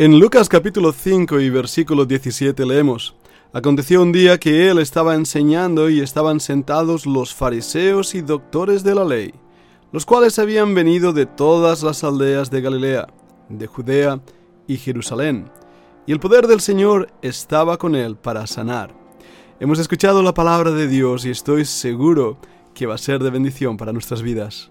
En Lucas capítulo 5 y versículo 17 leemos, Aconteció un día que él estaba enseñando y estaban sentados los fariseos y doctores de la ley, los cuales habían venido de todas las aldeas de Galilea, de Judea y Jerusalén, y el poder del Señor estaba con él para sanar. Hemos escuchado la palabra de Dios y estoy seguro que va a ser de bendición para nuestras vidas.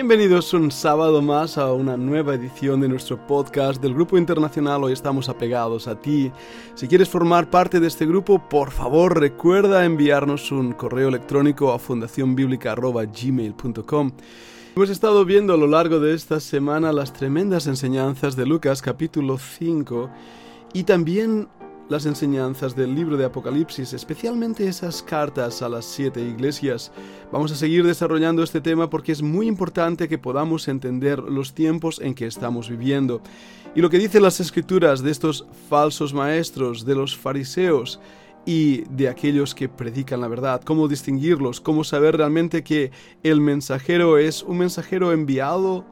Bienvenidos un sábado más a una nueva edición de nuestro podcast del Grupo Internacional Hoy estamos apegados a ti. Si quieres formar parte de este grupo, por favor recuerda enviarnos un correo electrónico a fundacionbiblica.gmail.com. Hemos estado viendo a lo largo de esta semana las tremendas enseñanzas de Lucas capítulo 5 y también las enseñanzas del libro de Apocalipsis, especialmente esas cartas a las siete iglesias. Vamos a seguir desarrollando este tema porque es muy importante que podamos entender los tiempos en que estamos viviendo. Y lo que dicen las escrituras de estos falsos maestros, de los fariseos, y de aquellos que predican la verdad, cómo distinguirlos, cómo saber realmente que el mensajero es un mensajero enviado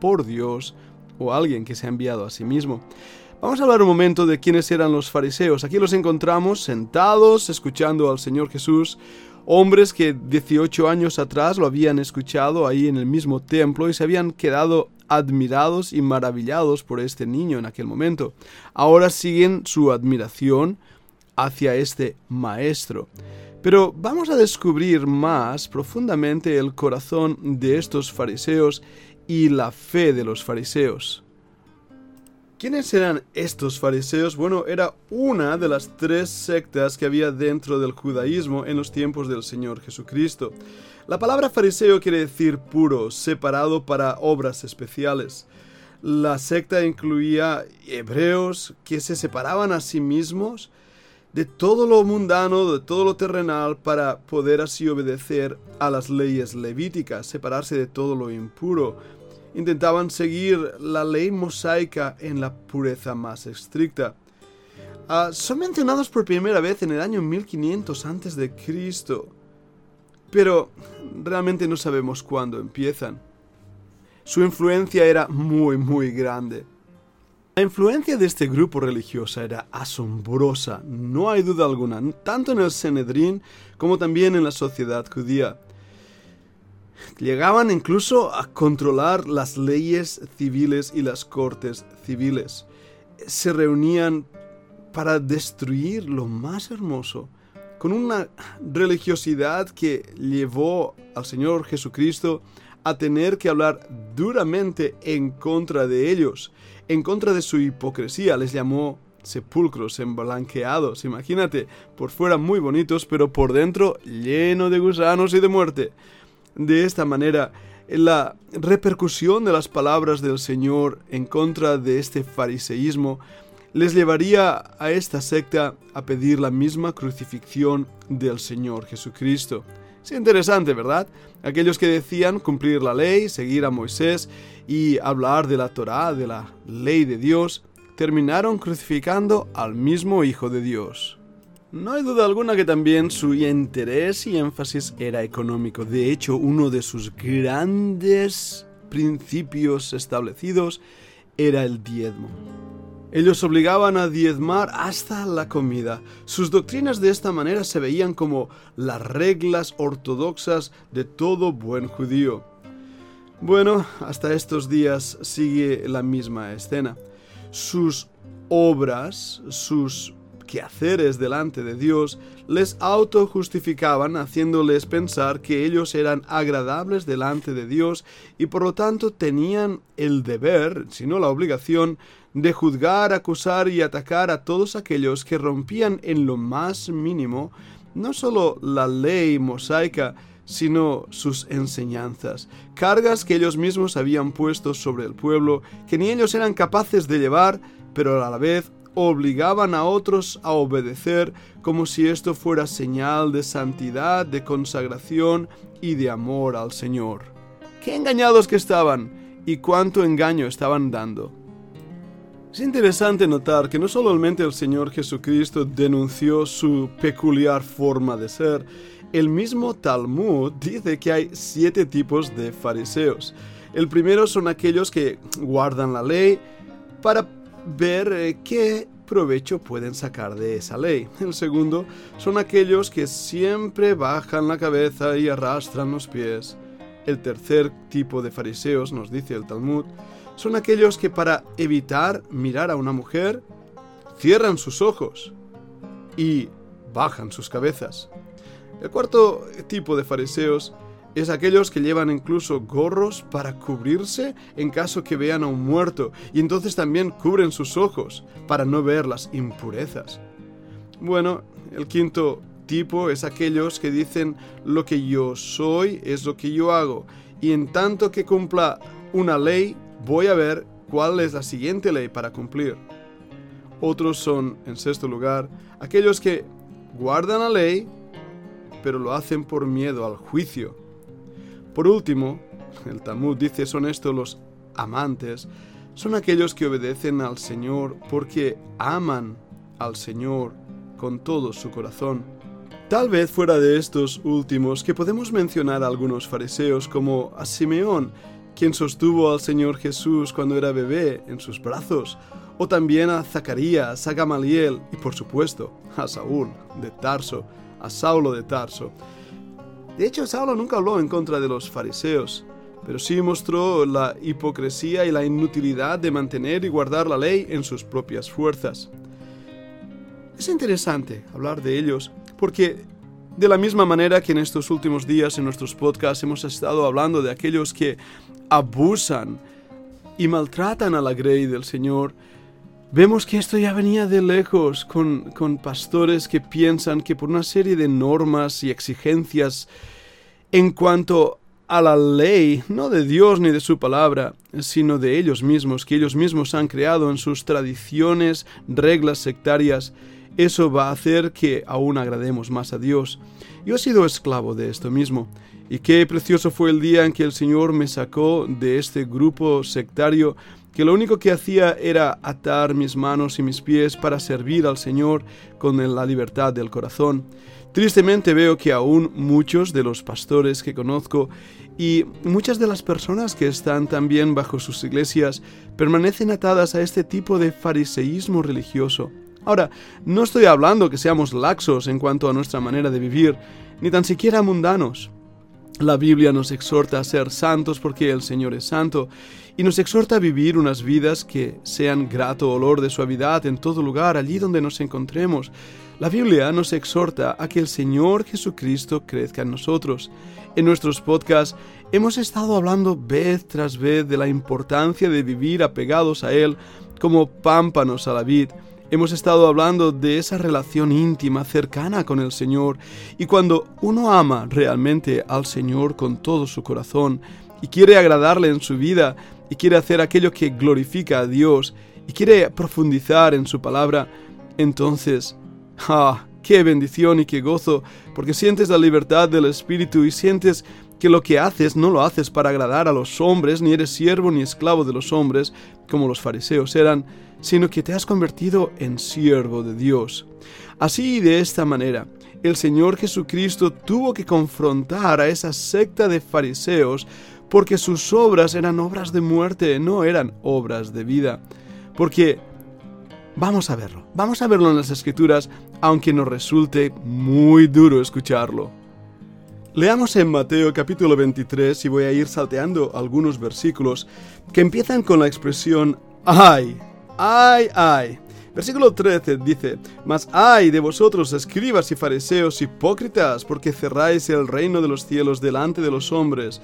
por Dios o alguien que se ha enviado a sí mismo. Vamos a hablar un momento de quiénes eran los fariseos. Aquí los encontramos sentados, escuchando al Señor Jesús, hombres que 18 años atrás lo habían escuchado ahí en el mismo templo y se habían quedado admirados y maravillados por este niño en aquel momento. Ahora siguen su admiración hacia este maestro. Pero vamos a descubrir más profundamente el corazón de estos fariseos y la fe de los fariseos. ¿Quiénes eran estos fariseos? Bueno, era una de las tres sectas que había dentro del judaísmo en los tiempos del Señor Jesucristo. La palabra fariseo quiere decir puro, separado para obras especiales. La secta incluía hebreos que se separaban a sí mismos de todo lo mundano, de todo lo terrenal, para poder así obedecer a las leyes levíticas, separarse de todo lo impuro intentaban seguir la ley mosaica en la pureza más estricta. Ah, son mencionados por primera vez en el año 1500 a.C., pero realmente no sabemos cuándo empiezan. Su influencia era muy, muy grande. La influencia de este grupo religioso era asombrosa, no hay duda alguna, tanto en el Sanedrín como también en la sociedad judía. Llegaban incluso a controlar las leyes civiles y las cortes civiles. Se reunían para destruir lo más hermoso, con una religiosidad que llevó al Señor Jesucristo a tener que hablar duramente en contra de ellos, en contra de su hipocresía. Les llamó sepulcros emblanqueados, imagínate, por fuera muy bonitos, pero por dentro lleno de gusanos y de muerte. De esta manera, la repercusión de las palabras del Señor en contra de este fariseísmo les llevaría a esta secta a pedir la misma crucifixión del Señor Jesucristo. Es interesante, ¿verdad? Aquellos que decían cumplir la ley, seguir a Moisés y hablar de la Torá, de la ley de Dios, terminaron crucificando al mismo Hijo de Dios. No hay duda alguna que también su interés y énfasis era económico. De hecho, uno de sus grandes principios establecidos era el diezmo. Ellos obligaban a diezmar hasta la comida. Sus doctrinas de esta manera se veían como las reglas ortodoxas de todo buen judío. Bueno, hasta estos días sigue la misma escena. Sus obras, sus quehaceres delante de Dios, les autojustificaban haciéndoles pensar que ellos eran agradables delante de Dios y por lo tanto tenían el deber, si no la obligación, de juzgar, acusar y atacar a todos aquellos que rompían en lo más mínimo no solo la ley mosaica, sino sus enseñanzas, cargas que ellos mismos habían puesto sobre el pueblo, que ni ellos eran capaces de llevar, pero a la vez obligaban a otros a obedecer como si esto fuera señal de santidad, de consagración y de amor al Señor. ¡Qué engañados que estaban! y cuánto engaño estaban dando. Es interesante notar que no solamente el Señor Jesucristo denunció su peculiar forma de ser, el mismo Talmud dice que hay siete tipos de fariseos. El primero son aquellos que guardan la ley para ver eh, qué provecho pueden sacar de esa ley. El segundo son aquellos que siempre bajan la cabeza y arrastran los pies. El tercer tipo de fariseos, nos dice el Talmud, son aquellos que para evitar mirar a una mujer, cierran sus ojos y bajan sus cabezas. El cuarto tipo de fariseos es aquellos que llevan incluso gorros para cubrirse en caso que vean a un muerto y entonces también cubren sus ojos para no ver las impurezas. Bueno, el quinto tipo es aquellos que dicen lo que yo soy es lo que yo hago y en tanto que cumpla una ley voy a ver cuál es la siguiente ley para cumplir. Otros son, en sexto lugar, aquellos que guardan la ley pero lo hacen por miedo al juicio por último, el Talmud dice son estos los amantes, son aquellos que obedecen al Señor porque aman al Señor con todo su corazón. Tal vez fuera de estos últimos que podemos mencionar algunos fariseos como a Simeón, quien sostuvo al Señor Jesús cuando era bebé en sus brazos, o también a Zacarías, a Gamaliel y por supuesto a Saúl de Tarso, a Saulo de Tarso. De hecho, Saulo nunca habló en contra de los fariseos, pero sí mostró la hipocresía y la inutilidad de mantener y guardar la ley en sus propias fuerzas. Es interesante hablar de ellos porque de la misma manera que en estos últimos días en nuestros podcasts hemos estado hablando de aquellos que abusan y maltratan a la grey del Señor, Vemos que esto ya venía de lejos, con, con, pastores que piensan que por una serie de normas y exigencias en cuanto a la ley, no de Dios ni de su palabra, sino de ellos mismos, que ellos mismos han creado en sus tradiciones, reglas sectarias, eso va a hacer que aún agrademos más a Dios. Yo he sido esclavo de esto mismo. Y qué precioso fue el día en que el Señor me sacó de este grupo sectario que lo único que hacía era atar mis manos y mis pies para servir al Señor con la libertad del corazón. Tristemente veo que aún muchos de los pastores que conozco y muchas de las personas que están también bajo sus iglesias permanecen atadas a este tipo de fariseísmo religioso. Ahora, no estoy hablando que seamos laxos en cuanto a nuestra manera de vivir, ni tan siquiera mundanos. La Biblia nos exhorta a ser santos porque el Señor es santo y nos exhorta a vivir unas vidas que sean grato olor de suavidad en todo lugar, allí donde nos encontremos. La Biblia nos exhorta a que el Señor Jesucristo crezca en nosotros. En nuestros podcasts hemos estado hablando vez tras vez de la importancia de vivir apegados a Él como pámpanos a la vid Hemos estado hablando de esa relación íntima, cercana con el Señor, y cuando uno ama realmente al Señor con todo su corazón, y quiere agradarle en su vida, y quiere hacer aquello que glorifica a Dios, y quiere profundizar en su palabra, entonces, ¡ah! ¡Qué bendición y qué gozo! Porque sientes la libertad del Espíritu y sientes que lo que haces no lo haces para agradar a los hombres, ni eres siervo ni esclavo de los hombres, como los fariseos eran, sino que te has convertido en siervo de Dios. Así y de esta manera, el Señor Jesucristo tuvo que confrontar a esa secta de fariseos porque sus obras eran obras de muerte, no eran obras de vida. Porque vamos a verlo, vamos a verlo en las escrituras, aunque nos resulte muy duro escucharlo. Leamos en Mateo capítulo 23 y voy a ir salteando algunos versículos que empiezan con la expresión ay. Ay, ay. Versículo 13 dice, Mas ay de vosotros, escribas y fariseos hipócritas, porque cerráis el reino de los cielos delante de los hombres,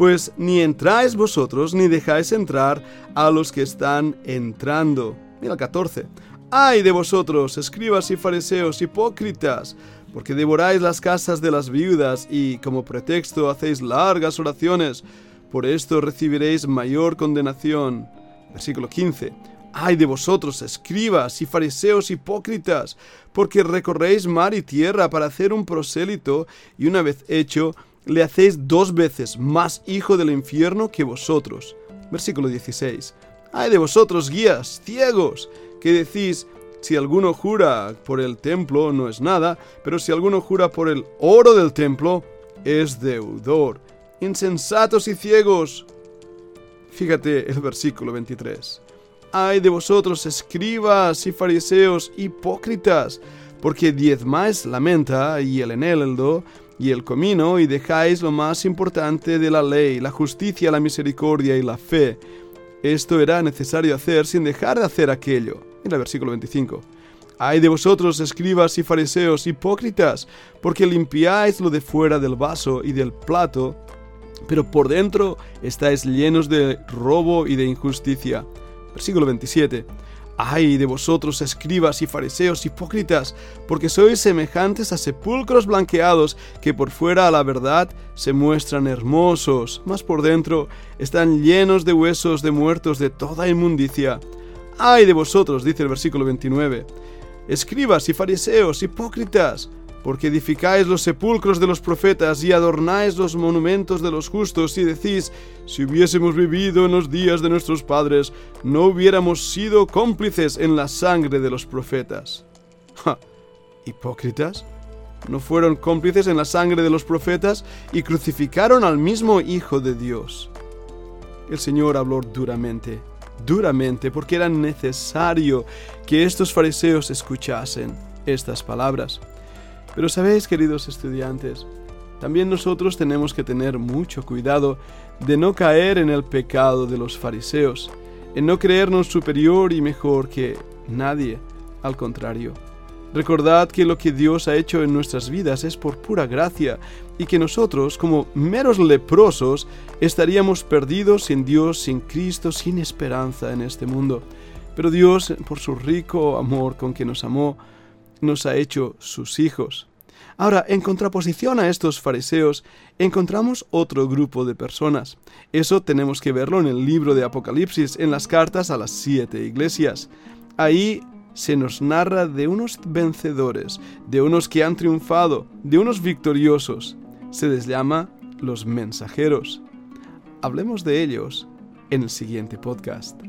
pues ni entráis vosotros ni dejáis entrar a los que están entrando. Mira el 14. Ay de vosotros, escribas y fariseos hipócritas, porque devoráis las casas de las viudas y como pretexto hacéis largas oraciones, por esto recibiréis mayor condenación. Versículo 15. Ay de vosotros, escribas y fariseos hipócritas, porque recorréis mar y tierra para hacer un prosélito, y una vez hecho, le hacéis dos veces más hijo del infierno que vosotros. Versículo 16. Ay de vosotros, guías, ciegos, que decís, si alguno jura por el templo no es nada, pero si alguno jura por el oro del templo, es deudor. Insensatos y ciegos. Fíjate el versículo 23. Ay de vosotros, escribas y fariseos hipócritas, porque diezmáis la menta y el eneldo y el comino y dejáis lo más importante de la ley, la justicia, la misericordia y la fe. Esto era necesario hacer sin dejar de hacer aquello. En el versículo 25. Ay de vosotros, escribas y fariseos hipócritas, porque limpiáis lo de fuera del vaso y del plato, pero por dentro estáis llenos de robo y de injusticia. Versículo 27. Ay de vosotros, escribas y fariseos hipócritas, porque sois semejantes a sepulcros blanqueados, que por fuera a la verdad se muestran hermosos, mas por dentro están llenos de huesos de muertos de toda inmundicia. Ay de vosotros, dice el versículo 29. Escribas y fariseos hipócritas, porque edificáis los sepulcros de los profetas y adornáis los monumentos de los justos y decís, si hubiésemos vivido en los días de nuestros padres, no hubiéramos sido cómplices en la sangre de los profetas. ¿Hipócritas? ¿No fueron cómplices en la sangre de los profetas y crucificaron al mismo Hijo de Dios? El Señor habló duramente, duramente, porque era necesario que estos fariseos escuchasen estas palabras. Pero sabéis, queridos estudiantes, también nosotros tenemos que tener mucho cuidado de no caer en el pecado de los fariseos, en no creernos superior y mejor que nadie, al contrario. Recordad que lo que Dios ha hecho en nuestras vidas es por pura gracia y que nosotros, como meros leprosos, estaríamos perdidos sin Dios, sin Cristo, sin esperanza en este mundo. Pero Dios, por su rico amor con que nos amó, nos ha hecho sus hijos. Ahora, en contraposición a estos fariseos, encontramos otro grupo de personas. Eso tenemos que verlo en el libro de Apocalipsis, en las cartas a las siete iglesias. Ahí se nos narra de unos vencedores, de unos que han triunfado, de unos victoriosos. Se les llama los mensajeros. Hablemos de ellos en el siguiente podcast.